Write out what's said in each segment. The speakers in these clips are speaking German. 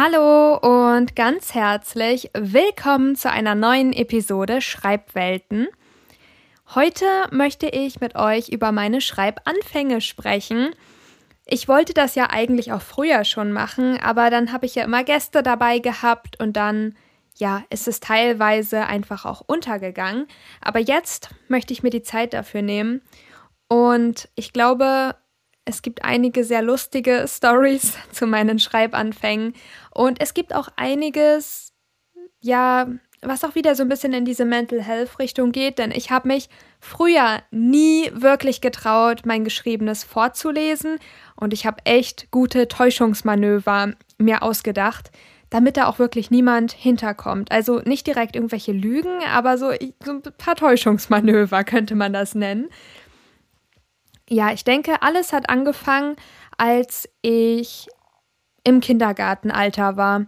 Hallo und ganz herzlich willkommen zu einer neuen Episode Schreibwelten. Heute möchte ich mit euch über meine Schreibanfänge sprechen. Ich wollte das ja eigentlich auch früher schon machen, aber dann habe ich ja immer Gäste dabei gehabt und dann, ja, ist es teilweise einfach auch untergegangen. Aber jetzt möchte ich mir die Zeit dafür nehmen und ich glaube, es gibt einige sehr lustige Stories zu meinen Schreibanfängen und es gibt auch einiges, ja, was auch wieder so ein bisschen in diese Mental Health Richtung geht, denn ich habe mich früher nie wirklich getraut, mein Geschriebenes vorzulesen und ich habe echt gute Täuschungsmanöver mir ausgedacht, damit da auch wirklich niemand hinterkommt. Also nicht direkt irgendwelche Lügen, aber so, so ein paar Täuschungsmanöver könnte man das nennen. Ja, ich denke, alles hat angefangen, als ich im Kindergartenalter war.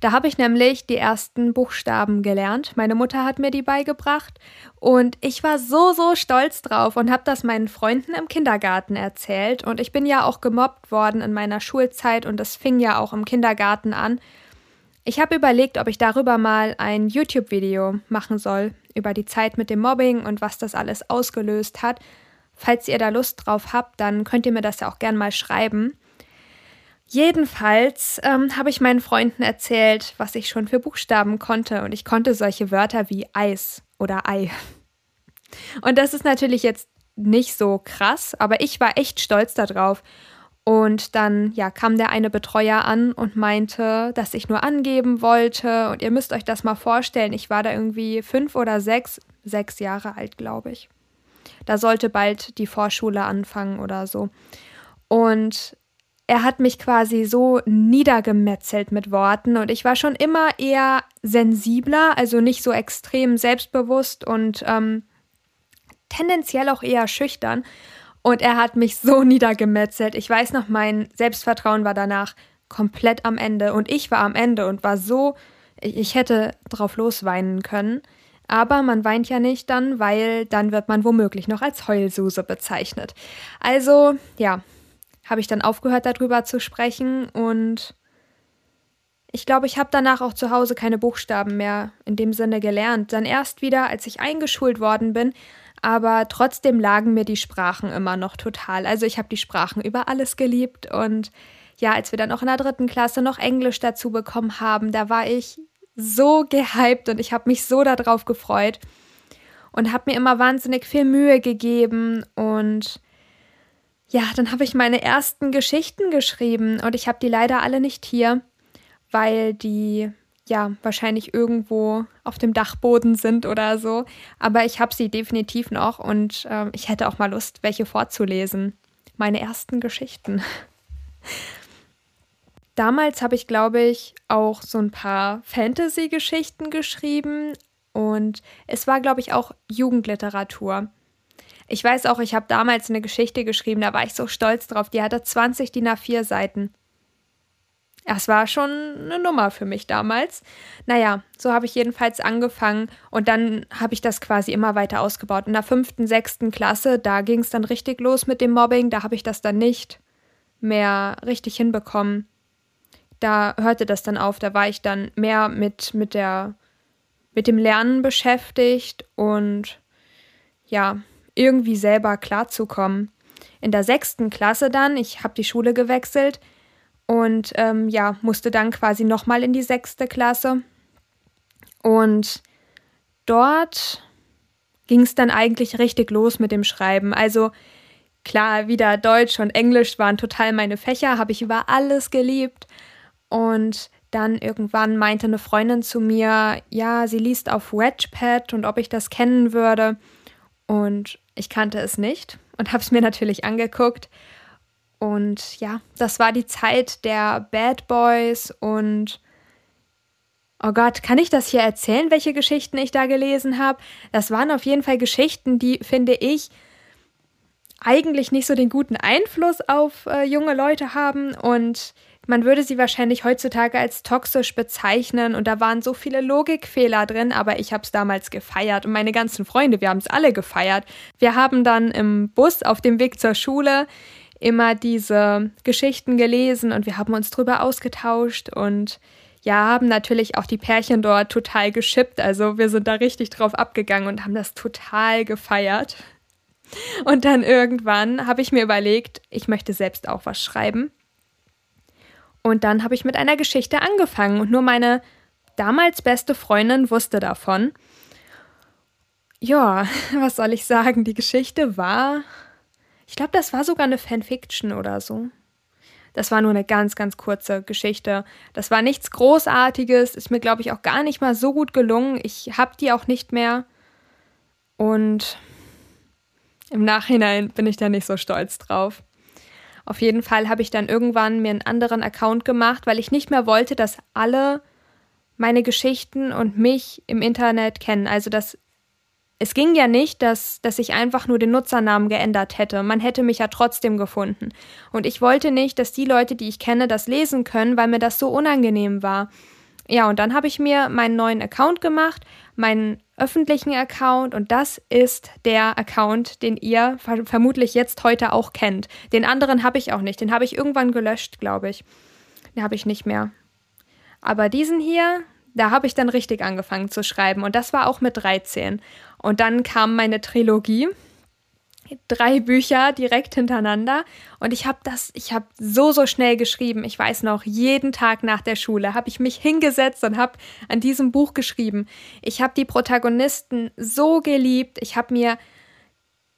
Da habe ich nämlich die ersten Buchstaben gelernt. Meine Mutter hat mir die beigebracht und ich war so, so stolz drauf und habe das meinen Freunden im Kindergarten erzählt. Und ich bin ja auch gemobbt worden in meiner Schulzeit und das fing ja auch im Kindergarten an. Ich habe überlegt, ob ich darüber mal ein YouTube-Video machen soll, über die Zeit mit dem Mobbing und was das alles ausgelöst hat. Falls ihr da Lust drauf habt, dann könnt ihr mir das ja auch gern mal schreiben. Jedenfalls ähm, habe ich meinen Freunden erzählt, was ich schon für Buchstaben konnte und ich konnte solche Wörter wie Eis oder Ei. Und das ist natürlich jetzt nicht so krass, aber ich war echt stolz darauf. Und dann, ja, kam der eine Betreuer an und meinte, dass ich nur angeben wollte. Und ihr müsst euch das mal vorstellen. Ich war da irgendwie fünf oder sechs, sechs Jahre alt, glaube ich. Da sollte bald die Vorschule anfangen oder so. Und er hat mich quasi so niedergemetzelt mit Worten und ich war schon immer eher sensibler, also nicht so extrem selbstbewusst und ähm, tendenziell auch eher schüchtern. Und er hat mich so niedergemetzelt. Ich weiß noch, mein Selbstvertrauen war danach komplett am Ende und ich war am Ende und war so, ich hätte drauf losweinen können. Aber man weint ja nicht dann, weil dann wird man womöglich noch als Heulsuse bezeichnet. Also, ja, habe ich dann aufgehört, darüber zu sprechen und ich glaube, ich habe danach auch zu Hause keine Buchstaben mehr in dem Sinne gelernt. Dann erst wieder, als ich eingeschult worden bin, aber trotzdem lagen mir die Sprachen immer noch total. Also ich habe die Sprachen über alles geliebt und ja, als wir dann auch in der dritten Klasse noch Englisch dazu bekommen haben, da war ich so gehypt und ich habe mich so darauf gefreut und habe mir immer wahnsinnig viel Mühe gegeben und ja, dann habe ich meine ersten Geschichten geschrieben und ich habe die leider alle nicht hier, weil die ja wahrscheinlich irgendwo auf dem Dachboden sind oder so. Aber ich habe sie definitiv noch und äh, ich hätte auch mal Lust, welche vorzulesen. Meine ersten Geschichten. Damals habe ich, glaube ich, auch so ein paar Fantasy-Geschichten geschrieben und es war, glaube ich, auch Jugendliteratur. Ich weiß auch, ich habe damals eine Geschichte geschrieben, da war ich so stolz drauf. Die hatte 20 DIN A4 Seiten. Das war schon eine Nummer für mich damals. Naja, so habe ich jedenfalls angefangen und dann habe ich das quasi immer weiter ausgebaut. In der fünften, sechsten Klasse, da ging es dann richtig los mit dem Mobbing. Da habe ich das dann nicht mehr richtig hinbekommen da hörte das dann auf, da war ich dann mehr mit, mit der, mit dem Lernen beschäftigt und ja, irgendwie selber klarzukommen. In der sechsten Klasse dann, ich habe die Schule gewechselt und ähm, ja, musste dann quasi nochmal in die sechste Klasse. Und dort ging es dann eigentlich richtig los mit dem Schreiben. Also klar, wieder Deutsch und Englisch waren total meine Fächer, habe ich über alles geliebt. Und dann irgendwann meinte eine Freundin zu mir, ja, sie liest auf Wedgepad und ob ich das kennen würde. Und ich kannte es nicht und habe es mir natürlich angeguckt. Und ja, das war die Zeit der Bad Boys und oh Gott, kann ich das hier erzählen, welche Geschichten ich da gelesen habe? Das waren auf jeden Fall Geschichten, die, finde ich, eigentlich nicht so den guten Einfluss auf äh, junge Leute haben und man würde sie wahrscheinlich heutzutage als toxisch bezeichnen und da waren so viele Logikfehler drin, aber ich habe es damals gefeiert und meine ganzen Freunde, wir haben es alle gefeiert. Wir haben dann im Bus auf dem Weg zur Schule immer diese Geschichten gelesen und wir haben uns drüber ausgetauscht und ja, haben natürlich auch die Pärchen dort total geschippt. Also wir sind da richtig drauf abgegangen und haben das total gefeiert. Und dann irgendwann habe ich mir überlegt, ich möchte selbst auch was schreiben. Und dann habe ich mit einer Geschichte angefangen und nur meine damals beste Freundin wusste davon. Ja, was soll ich sagen? Die Geschichte war. Ich glaube, das war sogar eine Fanfiction oder so. Das war nur eine ganz, ganz kurze Geschichte. Das war nichts Großartiges, ist mir, glaube ich, auch gar nicht mal so gut gelungen. Ich habe die auch nicht mehr. Und im Nachhinein bin ich da nicht so stolz drauf. Auf jeden Fall habe ich dann irgendwann mir einen anderen Account gemacht, weil ich nicht mehr wollte, dass alle meine Geschichten und mich im Internet kennen. Also dass es ging ja nicht, dass, dass ich einfach nur den Nutzernamen geändert hätte. Man hätte mich ja trotzdem gefunden. Und ich wollte nicht, dass die Leute, die ich kenne, das lesen können, weil mir das so unangenehm war. Ja, und dann habe ich mir meinen neuen Account gemacht, meinen öffentlichen Account, und das ist der Account, den ihr vermutlich jetzt heute auch kennt. Den anderen habe ich auch nicht. Den habe ich irgendwann gelöscht, glaube ich. Den habe ich nicht mehr. Aber diesen hier, da habe ich dann richtig angefangen zu schreiben und das war auch mit 13. Und dann kam meine Trilogie, drei Bücher direkt hintereinander und ich habe das, ich habe so, so schnell geschrieben. Ich weiß noch, jeden Tag nach der Schule habe ich mich hingesetzt und habe an diesem Buch geschrieben. Ich habe die Protagonisten so geliebt, ich habe mir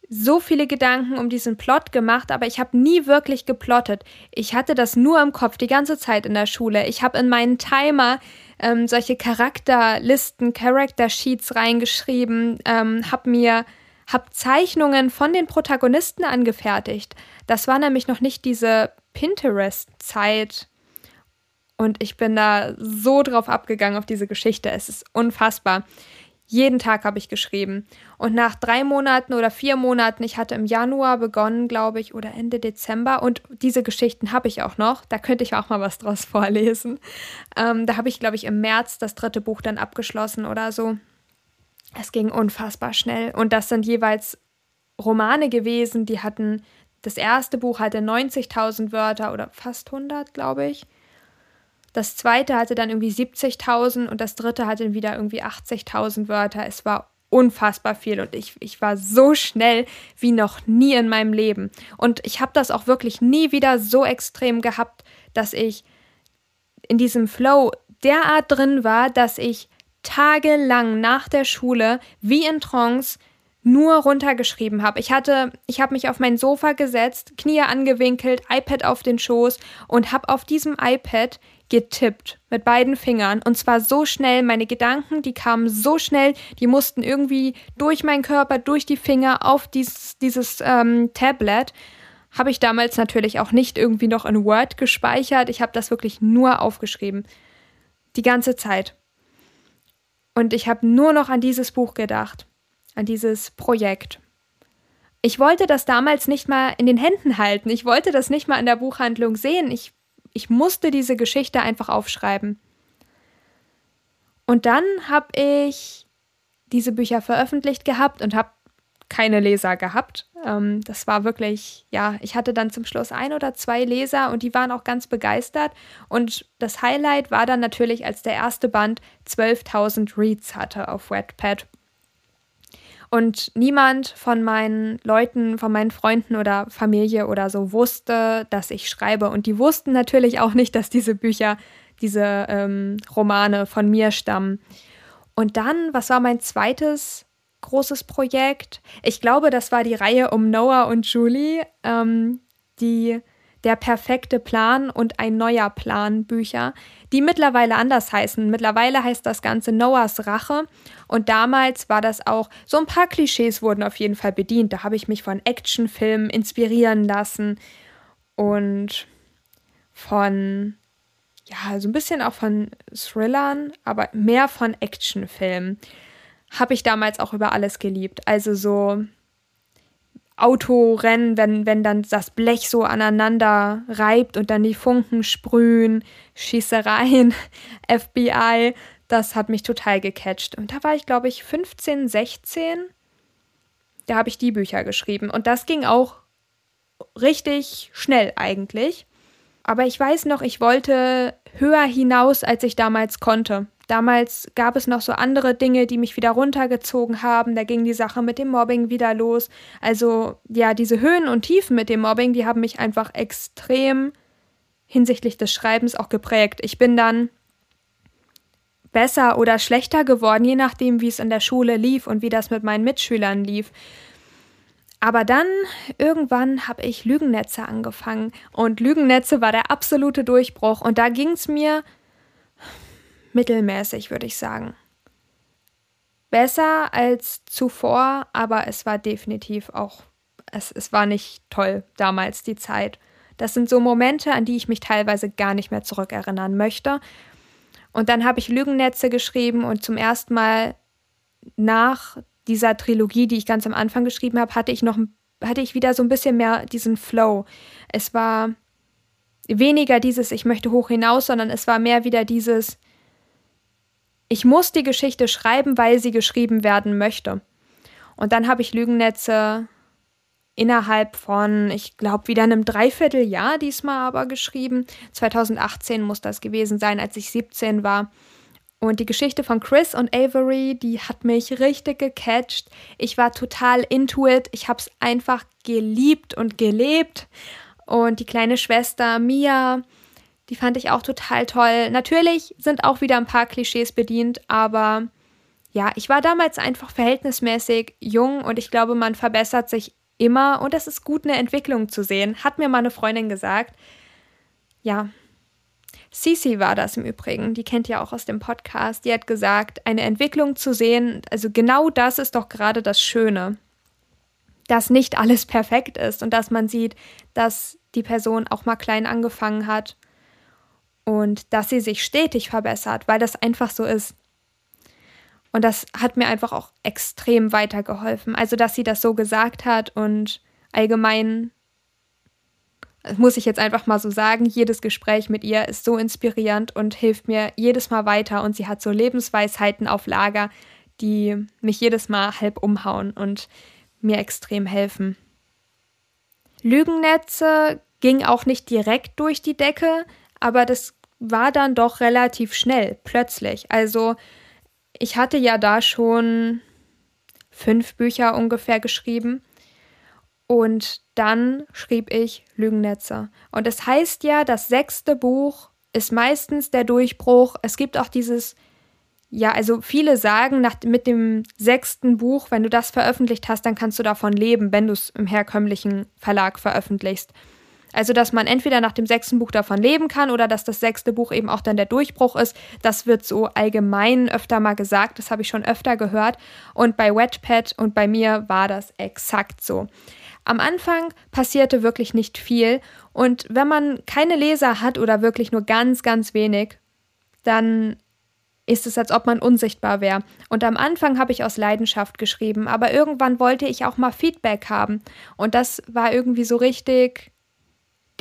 so viele Gedanken um diesen Plot gemacht, aber ich habe nie wirklich geplottet. Ich hatte das nur im Kopf die ganze Zeit in der Schule. Ich habe in meinen Timer ähm, solche Charakterlisten, Character Sheets reingeschrieben, ähm, habe mir hab Zeichnungen von den Protagonisten angefertigt. Das war nämlich noch nicht diese Pinterest-Zeit. Und ich bin da so drauf abgegangen auf diese Geschichte. Es ist unfassbar. Jeden Tag habe ich geschrieben. Und nach drei Monaten oder vier Monaten, ich hatte im Januar begonnen, glaube ich, oder Ende Dezember. Und diese Geschichten habe ich auch noch. Da könnte ich auch mal was draus vorlesen. Ähm, da habe ich, glaube ich, im März das dritte Buch dann abgeschlossen oder so. Es ging unfassbar schnell. Und das sind jeweils Romane gewesen, die hatten, das erste Buch hatte 90.000 Wörter oder fast 100, glaube ich. Das zweite hatte dann irgendwie 70.000 und das dritte hatte wieder irgendwie 80.000 Wörter. Es war unfassbar viel und ich, ich war so schnell wie noch nie in meinem Leben. Und ich habe das auch wirklich nie wieder so extrem gehabt, dass ich in diesem Flow derart drin war, dass ich tagelang nach der Schule wie in Trance nur runtergeschrieben habe. Ich hatte, ich habe mich auf mein Sofa gesetzt, Knie angewinkelt, iPad auf den Schoß und habe auf diesem iPad getippt mit beiden Fingern und zwar so schnell, meine Gedanken, die kamen so schnell, die mussten irgendwie durch meinen Körper, durch die Finger auf dieses, dieses ähm, Tablet. Habe ich damals natürlich auch nicht irgendwie noch in Word gespeichert. Ich habe das wirklich nur aufgeschrieben. Die ganze Zeit. Und ich habe nur noch an dieses Buch gedacht, an dieses Projekt. Ich wollte das damals nicht mal in den Händen halten. Ich wollte das nicht mal in der Buchhandlung sehen. Ich ich musste diese Geschichte einfach aufschreiben. Und dann habe ich diese Bücher veröffentlicht gehabt und habe keine Leser gehabt. Ähm, das war wirklich, ja, ich hatte dann zum Schluss ein oder zwei Leser und die waren auch ganz begeistert. Und das Highlight war dann natürlich, als der erste Band 12.000 Reads hatte auf Wattpad. Und niemand von meinen Leuten, von meinen Freunden oder Familie oder so wusste, dass ich schreibe. Und die wussten natürlich auch nicht, dass diese Bücher, diese ähm, Romane von mir stammen. Und dann, was war mein zweites großes Projekt? Ich glaube, das war die Reihe um Noah und Julie, ähm, die der perfekte Plan und ein neuer Plan Bücher, die mittlerweile anders heißen. Mittlerweile heißt das Ganze Noahs Rache und damals war das auch, so ein paar Klischees wurden auf jeden Fall bedient. Da habe ich mich von Actionfilmen inspirieren lassen und von, ja, so ein bisschen auch von Thrillern, aber mehr von Actionfilmen. Habe ich damals auch über alles geliebt. Also so Autorennen, wenn, wenn dann das Blech so aneinander reibt und dann die Funken sprühen, Schießereien, FBI, das hat mich total gecatcht. Und da war ich, glaube ich, 15, 16. Da habe ich die Bücher geschrieben. Und das ging auch richtig schnell eigentlich. Aber ich weiß noch, ich wollte höher hinaus, als ich damals konnte. Damals gab es noch so andere Dinge, die mich wieder runtergezogen haben. Da ging die Sache mit dem Mobbing wieder los. Also ja, diese Höhen und Tiefen mit dem Mobbing, die haben mich einfach extrem hinsichtlich des Schreibens auch geprägt. Ich bin dann besser oder schlechter geworden, je nachdem, wie es in der Schule lief und wie das mit meinen Mitschülern lief. Aber dann irgendwann habe ich Lügennetze angefangen und Lügennetze war der absolute Durchbruch und da ging es mir mittelmäßig, würde ich sagen. Besser als zuvor, aber es war definitiv auch, es, es war nicht toll damals die Zeit. Das sind so Momente, an die ich mich teilweise gar nicht mehr zurückerinnern möchte. Und dann habe ich Lügennetze geschrieben und zum ersten Mal nach dieser Trilogie, die ich ganz am Anfang geschrieben habe, hatte ich noch hatte ich wieder so ein bisschen mehr diesen Flow. Es war weniger dieses ich möchte hoch hinaus, sondern es war mehr wieder dieses ich muss die Geschichte schreiben, weil sie geschrieben werden möchte. Und dann habe ich Lügennetze innerhalb von, ich glaube, wieder einem Dreivierteljahr diesmal aber geschrieben. 2018 muss das gewesen sein, als ich 17 war. Und die Geschichte von Chris und Avery, die hat mich richtig gecatcht. Ich war total into it. Ich habe es einfach geliebt und gelebt. Und die kleine Schwester Mia, die fand ich auch total toll. Natürlich sind auch wieder ein paar Klischees bedient, aber ja, ich war damals einfach verhältnismäßig jung und ich glaube, man verbessert sich immer und es ist gut, eine Entwicklung zu sehen, hat mir meine Freundin gesagt. Ja. Sisi war das im Übrigen, die kennt ihr auch aus dem Podcast. Die hat gesagt, eine Entwicklung zu sehen, also genau das ist doch gerade das Schöne. Dass nicht alles perfekt ist und dass man sieht, dass die Person auch mal klein angefangen hat und dass sie sich stetig verbessert, weil das einfach so ist. Und das hat mir einfach auch extrem weitergeholfen. Also, dass sie das so gesagt hat und allgemein, muss ich jetzt einfach mal so sagen, jedes Gespräch mit ihr ist so inspirierend und hilft mir jedes Mal weiter. Und sie hat so Lebensweisheiten auf Lager, die mich jedes Mal halb umhauen und mir extrem helfen. Lügennetze ging auch nicht direkt durch die Decke, aber das war dann doch relativ schnell, plötzlich. Also ich hatte ja da schon fünf Bücher ungefähr geschrieben. Und dann schrieb ich Lügennetze. Und es das heißt ja, das sechste Buch ist meistens der Durchbruch. Es gibt auch dieses, ja, also viele sagen, nach, mit dem sechsten Buch, wenn du das veröffentlicht hast, dann kannst du davon leben, wenn du es im herkömmlichen Verlag veröffentlichst. Also, dass man entweder nach dem sechsten Buch davon leben kann oder dass das sechste Buch eben auch dann der Durchbruch ist. Das wird so allgemein öfter mal gesagt. Das habe ich schon öfter gehört. Und bei Wetpad und bei mir war das exakt so. Am Anfang passierte wirklich nicht viel und wenn man keine Leser hat oder wirklich nur ganz, ganz wenig, dann ist es, als ob man unsichtbar wäre. Und am Anfang habe ich aus Leidenschaft geschrieben, aber irgendwann wollte ich auch mal Feedback haben. Und das war irgendwie so richtig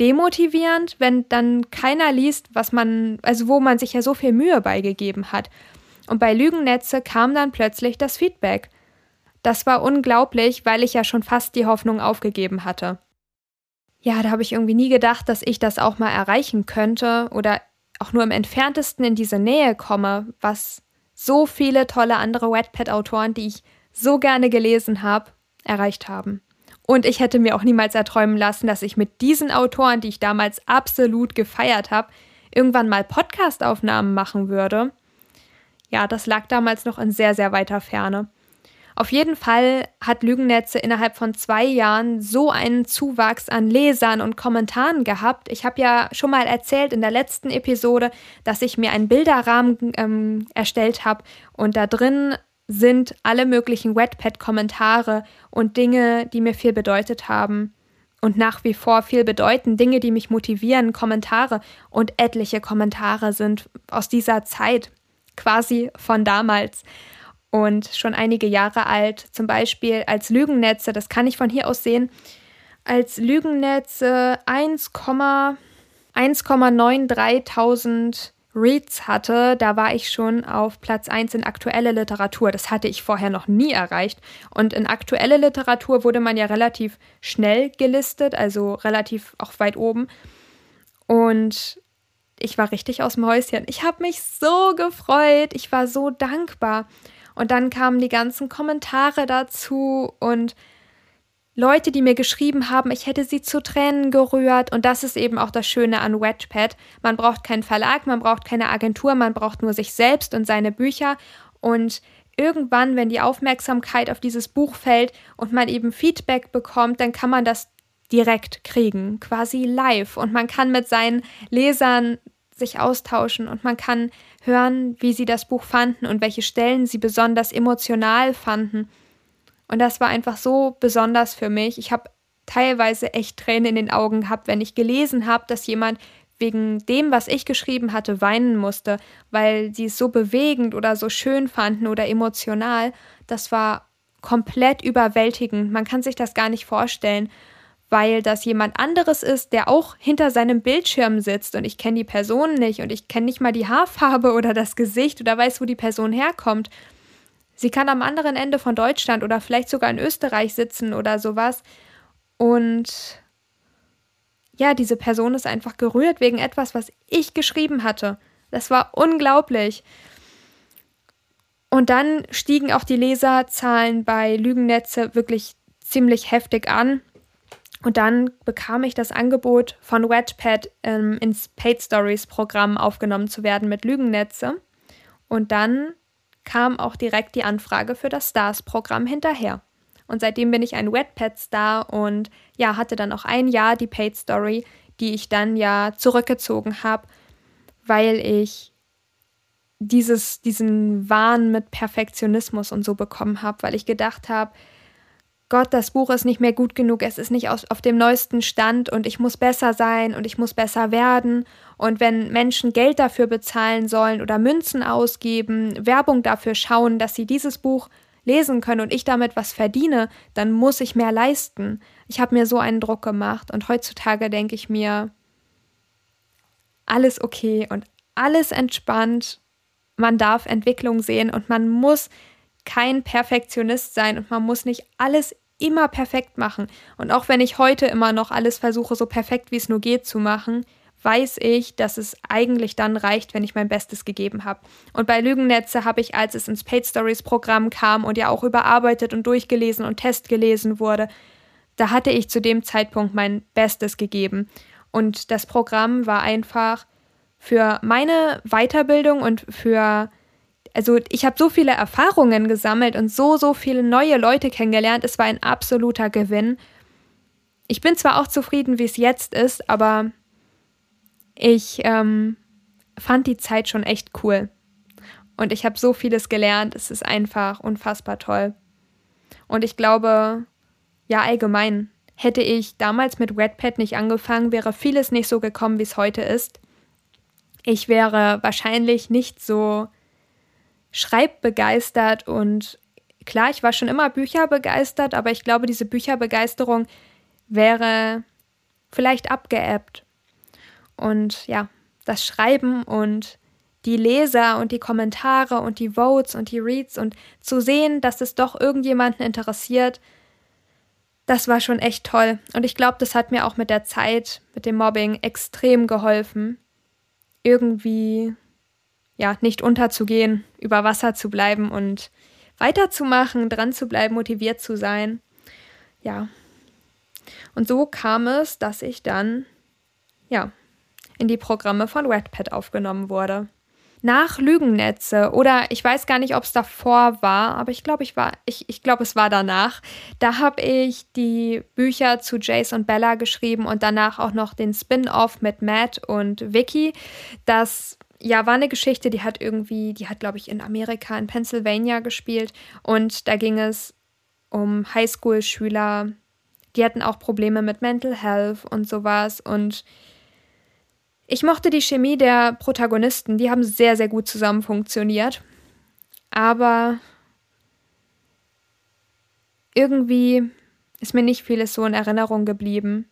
demotivierend, wenn dann keiner liest, was man, also wo man sich ja so viel Mühe beigegeben hat. Und bei Lügennetze kam dann plötzlich das Feedback. Das war unglaublich, weil ich ja schon fast die Hoffnung aufgegeben hatte. Ja, da habe ich irgendwie nie gedacht, dass ich das auch mal erreichen könnte oder auch nur im entferntesten in diese Nähe komme, was so viele tolle andere Wetpad-Autoren, die ich so gerne gelesen habe, erreicht haben. Und ich hätte mir auch niemals erträumen lassen, dass ich mit diesen Autoren, die ich damals absolut gefeiert habe, irgendwann mal Podcastaufnahmen machen würde. Ja, das lag damals noch in sehr, sehr weiter Ferne. Auf jeden Fall hat Lügennetze innerhalb von zwei Jahren so einen Zuwachs an Lesern und Kommentaren gehabt. Ich habe ja schon mal erzählt in der letzten Episode, dass ich mir einen Bilderrahmen ähm, erstellt habe und da drin sind alle möglichen Wetpad-Kommentare und Dinge, die mir viel bedeutet haben und nach wie vor viel bedeuten, Dinge, die mich motivieren, Kommentare und etliche Kommentare sind aus dieser Zeit, quasi von damals und schon einige Jahre alt, zum Beispiel als Lügennetze, das kann ich von hier aus sehen, als Lügennetze 1,93.000 Reads hatte, da war ich schon auf Platz 1 in aktuelle Literatur. Das hatte ich vorher noch nie erreicht. Und in aktuelle Literatur wurde man ja relativ schnell gelistet, also relativ auch weit oben. Und ich war richtig aus dem Häuschen. Ich habe mich so gefreut. Ich war so dankbar. Und dann kamen die ganzen Kommentare dazu und Leute, die mir geschrieben haben, ich hätte sie zu Tränen gerührt. Und das ist eben auch das Schöne an Wattpad. Man braucht keinen Verlag, man braucht keine Agentur, man braucht nur sich selbst und seine Bücher. Und irgendwann, wenn die Aufmerksamkeit auf dieses Buch fällt und man eben Feedback bekommt, dann kann man das direkt kriegen, quasi live. Und man kann mit seinen Lesern sich austauschen und man kann hören, wie sie das Buch fanden und welche Stellen sie besonders emotional fanden. Und das war einfach so besonders für mich. Ich habe teilweise echt Tränen in den Augen gehabt, wenn ich gelesen habe, dass jemand wegen dem, was ich geschrieben hatte, weinen musste, weil sie es so bewegend oder so schön fanden oder emotional. Das war komplett überwältigend. Man kann sich das gar nicht vorstellen, weil das jemand anderes ist, der auch hinter seinem Bildschirm sitzt und ich kenne die Person nicht und ich kenne nicht mal die Haarfarbe oder das Gesicht oder weiß, wo die Person herkommt. Sie kann am anderen Ende von Deutschland oder vielleicht sogar in Österreich sitzen oder sowas. Und ja, diese Person ist einfach gerührt wegen etwas, was ich geschrieben hatte. Das war unglaublich. Und dann stiegen auch die Leserzahlen bei Lügennetze wirklich ziemlich heftig an. Und dann bekam ich das Angebot von Wattpad ähm, ins Paid Stories Programm aufgenommen zu werden mit Lügennetze. Und dann kam auch direkt die Anfrage für das Stars-Programm hinterher. Und seitdem bin ich ein Wattpad-Star und ja, hatte dann auch ein Jahr die Paid Story, die ich dann ja zurückgezogen habe, weil ich dieses, diesen Wahn mit Perfektionismus und so bekommen habe, weil ich gedacht habe, Gott, das Buch ist nicht mehr gut genug, es ist nicht auf, dem neuesten Stand und ich muss besser sein und ich muss besser werden. Und wenn Menschen Geld dafür bezahlen sollen oder Münzen ausgeben, Werbung dafür schauen, dass sie dieses Buch lesen können und ich damit was verdiene, dann muss ich mehr leisten. Ich habe mir so einen Druck gemacht und heutzutage denke ich mir, alles okay und alles entspannt. Man darf Entwicklung sehen und man muss kein Perfektionist sein und man muss nicht alles immer perfekt machen. Und auch wenn ich heute immer noch alles versuche, so perfekt wie es nur geht zu machen, weiß ich, dass es eigentlich dann reicht, wenn ich mein Bestes gegeben habe. Und bei Lügennetze habe ich, als es ins Paid Stories Programm kam und ja auch überarbeitet und durchgelesen und testgelesen wurde, da hatte ich zu dem Zeitpunkt mein Bestes gegeben. Und das Programm war einfach für meine Weiterbildung und für also ich habe so viele Erfahrungen gesammelt und so, so viele neue Leute kennengelernt. Es war ein absoluter Gewinn. Ich bin zwar auch zufrieden, wie es jetzt ist, aber ich ähm, fand die Zeit schon echt cool. Und ich habe so vieles gelernt. Es ist einfach unfassbar toll. Und ich glaube, ja, allgemein, hätte ich damals mit Redpad nicht angefangen, wäre vieles nicht so gekommen, wie es heute ist. Ich wäre wahrscheinlich nicht so schreibbegeistert und klar, ich war schon immer Bücherbegeistert, aber ich glaube, diese Bücherbegeisterung wäre vielleicht abgeebbt. Und ja, das Schreiben und die Leser und die Kommentare und die Votes und die Reads und zu sehen, dass es doch irgendjemanden interessiert, das war schon echt toll. Und ich glaube, das hat mir auch mit der Zeit, mit dem Mobbing extrem geholfen, irgendwie ja, nicht unterzugehen, über Wasser zu bleiben und weiterzumachen, dran zu bleiben, motiviert zu sein. Ja. Und so kam es, dass ich dann, ja, in die Programme von Redpad aufgenommen wurde. Nach Lügennetze oder ich weiß gar nicht, ob es davor war, aber ich glaube, ich war, ich, ich glaube, es war danach. Da habe ich die Bücher zu Jace und Bella geschrieben und danach auch noch den Spin-off mit Matt und Vicky. Das ja, war eine Geschichte, die hat irgendwie, die hat, glaube ich, in Amerika, in Pennsylvania gespielt. Und da ging es um Highschool-Schüler, die hatten auch Probleme mit Mental Health und sowas. Und ich mochte die Chemie der Protagonisten, die haben sehr, sehr gut zusammen funktioniert. Aber irgendwie ist mir nicht vieles so in Erinnerung geblieben.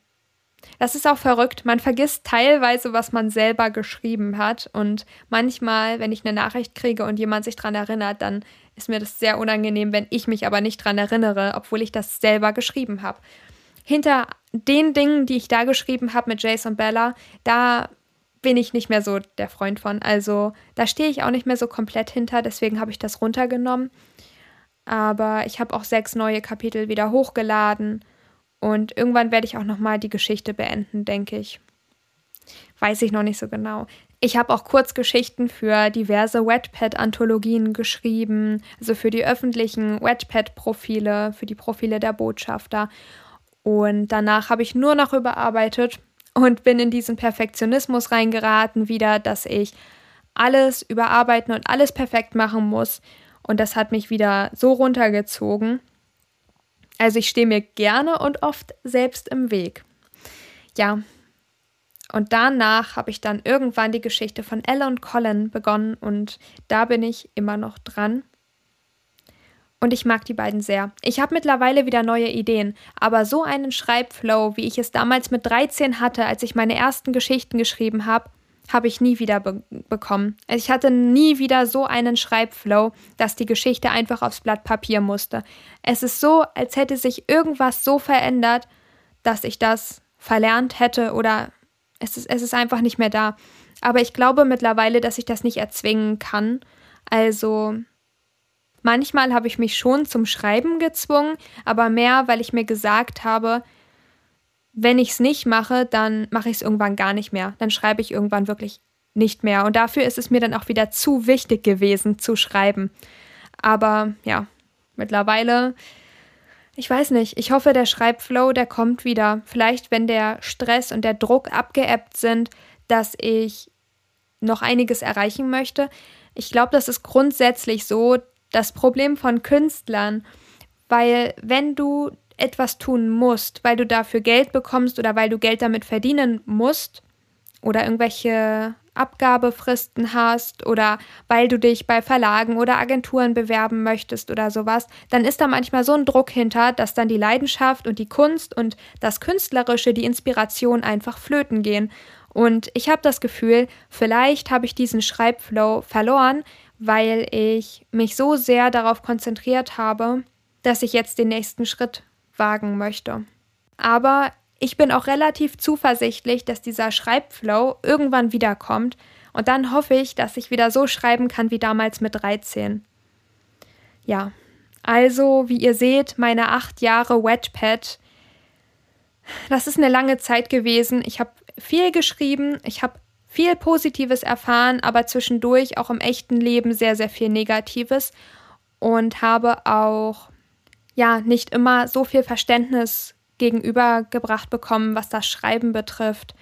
Das ist auch verrückt. Man vergisst teilweise, was man selber geschrieben hat. Und manchmal, wenn ich eine Nachricht kriege und jemand sich daran erinnert, dann ist mir das sehr unangenehm, wenn ich mich aber nicht daran erinnere, obwohl ich das selber geschrieben habe. Hinter den Dingen, die ich da geschrieben habe mit Jace und Bella, da bin ich nicht mehr so der Freund von. Also da stehe ich auch nicht mehr so komplett hinter, deswegen habe ich das runtergenommen. Aber ich habe auch sechs neue Kapitel wieder hochgeladen und irgendwann werde ich auch nochmal die Geschichte beenden, denke ich. Weiß ich noch nicht so genau. Ich habe auch Kurzgeschichten für diverse Wetpad-Anthologien geschrieben, also für die öffentlichen Wetpad-Profile, für die Profile der Botschafter. Und danach habe ich nur noch überarbeitet und bin in diesen Perfektionismus reingeraten wieder, dass ich alles überarbeiten und alles perfekt machen muss. Und das hat mich wieder so runtergezogen. Also ich stehe mir gerne und oft selbst im Weg. Ja. Und danach habe ich dann irgendwann die Geschichte von Ella und Colin begonnen und da bin ich immer noch dran. Und ich mag die beiden sehr. Ich habe mittlerweile wieder neue Ideen, aber so einen Schreibflow, wie ich es damals mit 13 hatte, als ich meine ersten Geschichten geschrieben habe, habe ich nie wieder be bekommen. Ich hatte nie wieder so einen Schreibflow, dass die Geschichte einfach aufs Blatt Papier musste. Es ist so, als hätte sich irgendwas so verändert, dass ich das verlernt hätte oder es ist, es ist einfach nicht mehr da. Aber ich glaube mittlerweile, dass ich das nicht erzwingen kann. Also Manchmal habe ich mich schon zum Schreiben gezwungen, aber mehr, weil ich mir gesagt habe, wenn ich es nicht mache, dann mache ich es irgendwann gar nicht mehr. Dann schreibe ich irgendwann wirklich nicht mehr. Und dafür ist es mir dann auch wieder zu wichtig gewesen zu schreiben. Aber ja, mittlerweile, ich weiß nicht, ich hoffe, der Schreibflow, der kommt wieder. Vielleicht, wenn der Stress und der Druck abgeebbt sind, dass ich noch einiges erreichen möchte. Ich glaube, das ist grundsätzlich so, das Problem von Künstlern, weil wenn du etwas tun musst, weil du dafür Geld bekommst oder weil du Geld damit verdienen musst oder irgendwelche Abgabefristen hast oder weil du dich bei Verlagen oder Agenturen bewerben möchtest oder sowas, dann ist da manchmal so ein Druck hinter, dass dann die Leidenschaft und die Kunst und das Künstlerische, die Inspiration einfach flöten gehen. Und ich habe das Gefühl, vielleicht habe ich diesen Schreibflow verloren, weil ich mich so sehr darauf konzentriert habe, dass ich jetzt den nächsten Schritt wagen möchte. Aber ich bin auch relativ zuversichtlich, dass dieser Schreibflow irgendwann wiederkommt und dann hoffe ich, dass ich wieder so schreiben kann wie damals mit 13. Ja, also wie ihr seht, meine acht Jahre Wetpad, das ist eine lange Zeit gewesen. Ich habe viel geschrieben, ich habe viel Positives erfahren, aber zwischendurch auch im echten Leben sehr, sehr viel Negatives und habe auch ja nicht immer so viel Verständnis gegenübergebracht bekommen, was das Schreiben betrifft.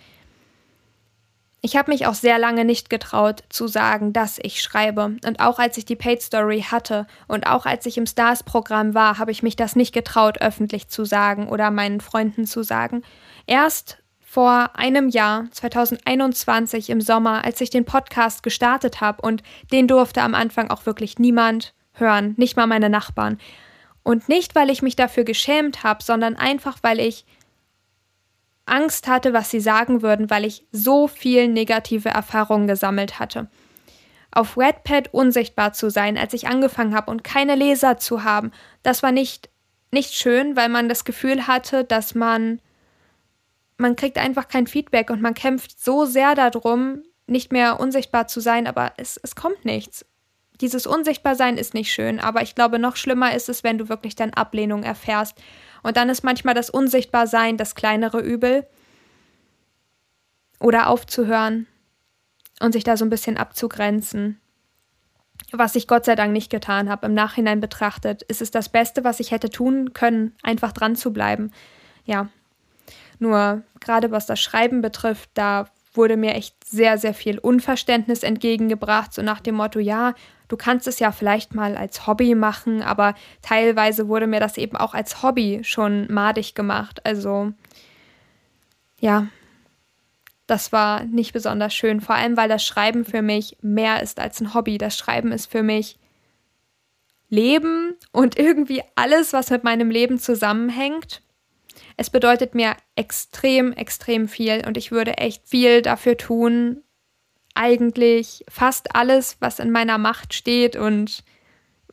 Ich habe mich auch sehr lange nicht getraut zu sagen, dass ich schreibe. Und auch als ich die Paid Story hatte und auch als ich im Stars-Programm war, habe ich mich das nicht getraut, öffentlich zu sagen oder meinen Freunden zu sagen. Erst vor einem Jahr, 2021 im Sommer, als ich den Podcast gestartet habe und den durfte am Anfang auch wirklich niemand hören, nicht mal meine Nachbarn. Und nicht, weil ich mich dafür geschämt habe, sondern einfach, weil ich Angst hatte, was sie sagen würden, weil ich so viel negative Erfahrungen gesammelt hatte. Auf Redpad unsichtbar zu sein, als ich angefangen habe und keine Leser zu haben, das war nicht, nicht schön, weil man das Gefühl hatte, dass man man kriegt einfach kein Feedback und man kämpft so sehr darum, nicht mehr unsichtbar zu sein, aber es, es kommt nichts. Dieses Unsichtbarsein ist nicht schön, aber ich glaube, noch schlimmer ist es, wenn du wirklich dann Ablehnung erfährst. Und dann ist manchmal das Unsichtbarsein das kleinere Übel. Oder aufzuhören und sich da so ein bisschen abzugrenzen. Was ich Gott sei Dank nicht getan habe. Im Nachhinein betrachtet ist es das Beste, was ich hätte tun können, einfach dran zu bleiben. Ja, nur gerade was das Schreiben betrifft, da wurde mir echt sehr, sehr viel Unverständnis entgegengebracht, so nach dem Motto, ja, du kannst es ja vielleicht mal als Hobby machen, aber teilweise wurde mir das eben auch als Hobby schon madig gemacht. Also ja, das war nicht besonders schön, vor allem weil das Schreiben für mich mehr ist als ein Hobby. Das Schreiben ist für mich Leben und irgendwie alles, was mit meinem Leben zusammenhängt. Es bedeutet mir extrem, extrem viel und ich würde echt viel dafür tun, eigentlich fast alles, was in meiner Macht steht und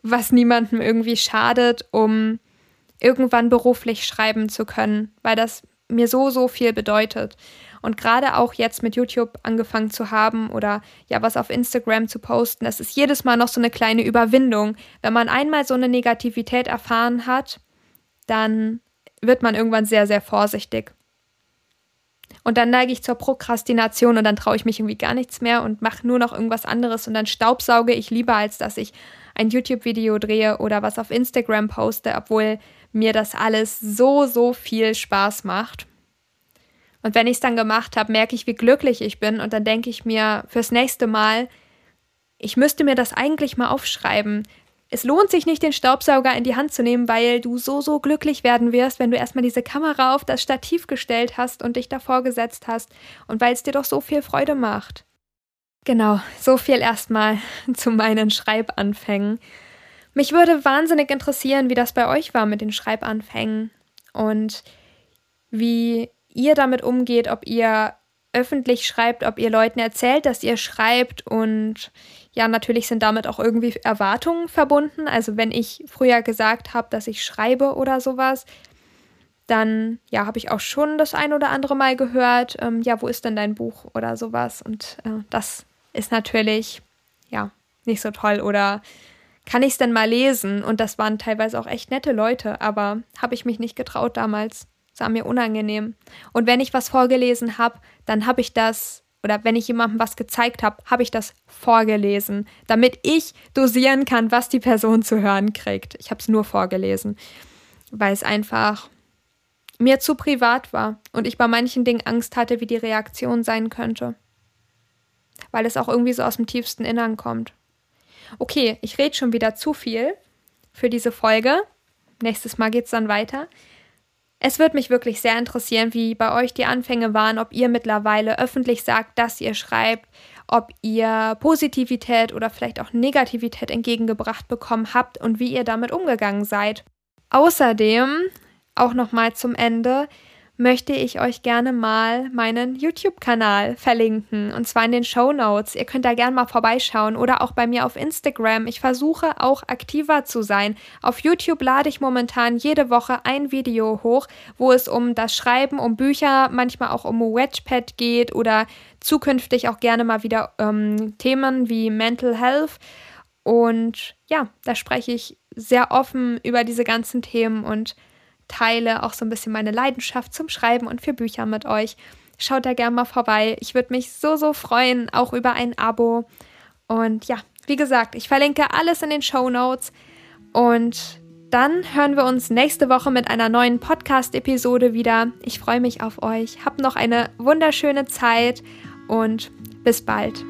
was niemandem irgendwie schadet, um irgendwann beruflich schreiben zu können, weil das mir so, so viel bedeutet. Und gerade auch jetzt mit YouTube angefangen zu haben oder ja was auf Instagram zu posten, das ist jedes Mal noch so eine kleine Überwindung. Wenn man einmal so eine Negativität erfahren hat, dann wird man irgendwann sehr, sehr vorsichtig. Und dann neige ich zur Prokrastination und dann traue ich mich irgendwie gar nichts mehr und mache nur noch irgendwas anderes und dann staubsauge ich lieber, als dass ich ein YouTube-Video drehe oder was auf Instagram poste, obwohl mir das alles so, so viel Spaß macht. Und wenn ich es dann gemacht habe, merke ich, wie glücklich ich bin und dann denke ich mir fürs nächste Mal, ich müsste mir das eigentlich mal aufschreiben. Es lohnt sich nicht, den Staubsauger in die Hand zu nehmen, weil du so, so glücklich werden wirst, wenn du erstmal diese Kamera auf das Stativ gestellt hast und dich davor gesetzt hast und weil es dir doch so viel Freude macht. Genau, so viel erstmal zu meinen Schreibanfängen. Mich würde wahnsinnig interessieren, wie das bei euch war mit den Schreibanfängen und wie ihr damit umgeht, ob ihr öffentlich schreibt, ob ihr Leuten erzählt, dass ihr schreibt und ja, natürlich sind damit auch irgendwie Erwartungen verbunden. Also wenn ich früher gesagt habe, dass ich schreibe oder sowas, dann ja, habe ich auch schon das ein oder andere Mal gehört, ähm, ja, wo ist denn dein Buch oder sowas? Und äh, das ist natürlich ja nicht so toll oder kann ich es denn mal lesen? Und das waren teilweise auch echt nette Leute, aber habe ich mich nicht getraut damals. Das war mir unangenehm. Und wenn ich was vorgelesen habe, dann habe ich das, oder wenn ich jemandem was gezeigt habe, habe ich das vorgelesen, damit ich dosieren kann, was die Person zu hören kriegt. Ich habe es nur vorgelesen, weil es einfach mir zu privat war und ich bei manchen Dingen Angst hatte, wie die Reaktion sein könnte. Weil es auch irgendwie so aus dem tiefsten Innern kommt. Okay, ich rede schon wieder zu viel für diese Folge. Nächstes Mal geht es dann weiter. Es würde mich wirklich sehr interessieren, wie bei euch die Anfänge waren, ob ihr mittlerweile öffentlich sagt, dass ihr schreibt, ob ihr Positivität oder vielleicht auch Negativität entgegengebracht bekommen habt und wie ihr damit umgegangen seid. Außerdem, auch nochmal zum Ende, möchte ich euch gerne mal meinen YouTube-Kanal verlinken und zwar in den Show Notes. Ihr könnt da gerne mal vorbeischauen oder auch bei mir auf Instagram. Ich versuche auch aktiver zu sein. Auf YouTube lade ich momentan jede Woche ein Video hoch, wo es um das Schreiben, um Bücher, manchmal auch um Wedgepad geht oder zukünftig auch gerne mal wieder ähm, Themen wie Mental Health. Und ja, da spreche ich sehr offen über diese ganzen Themen und teile auch so ein bisschen meine Leidenschaft zum Schreiben und für Bücher mit euch. Schaut da gerne mal vorbei. Ich würde mich so, so freuen, auch über ein Abo. Und ja, wie gesagt, ich verlinke alles in den Show Notes. Und dann hören wir uns nächste Woche mit einer neuen Podcast-Episode wieder. Ich freue mich auf euch. Habt noch eine wunderschöne Zeit und bis bald.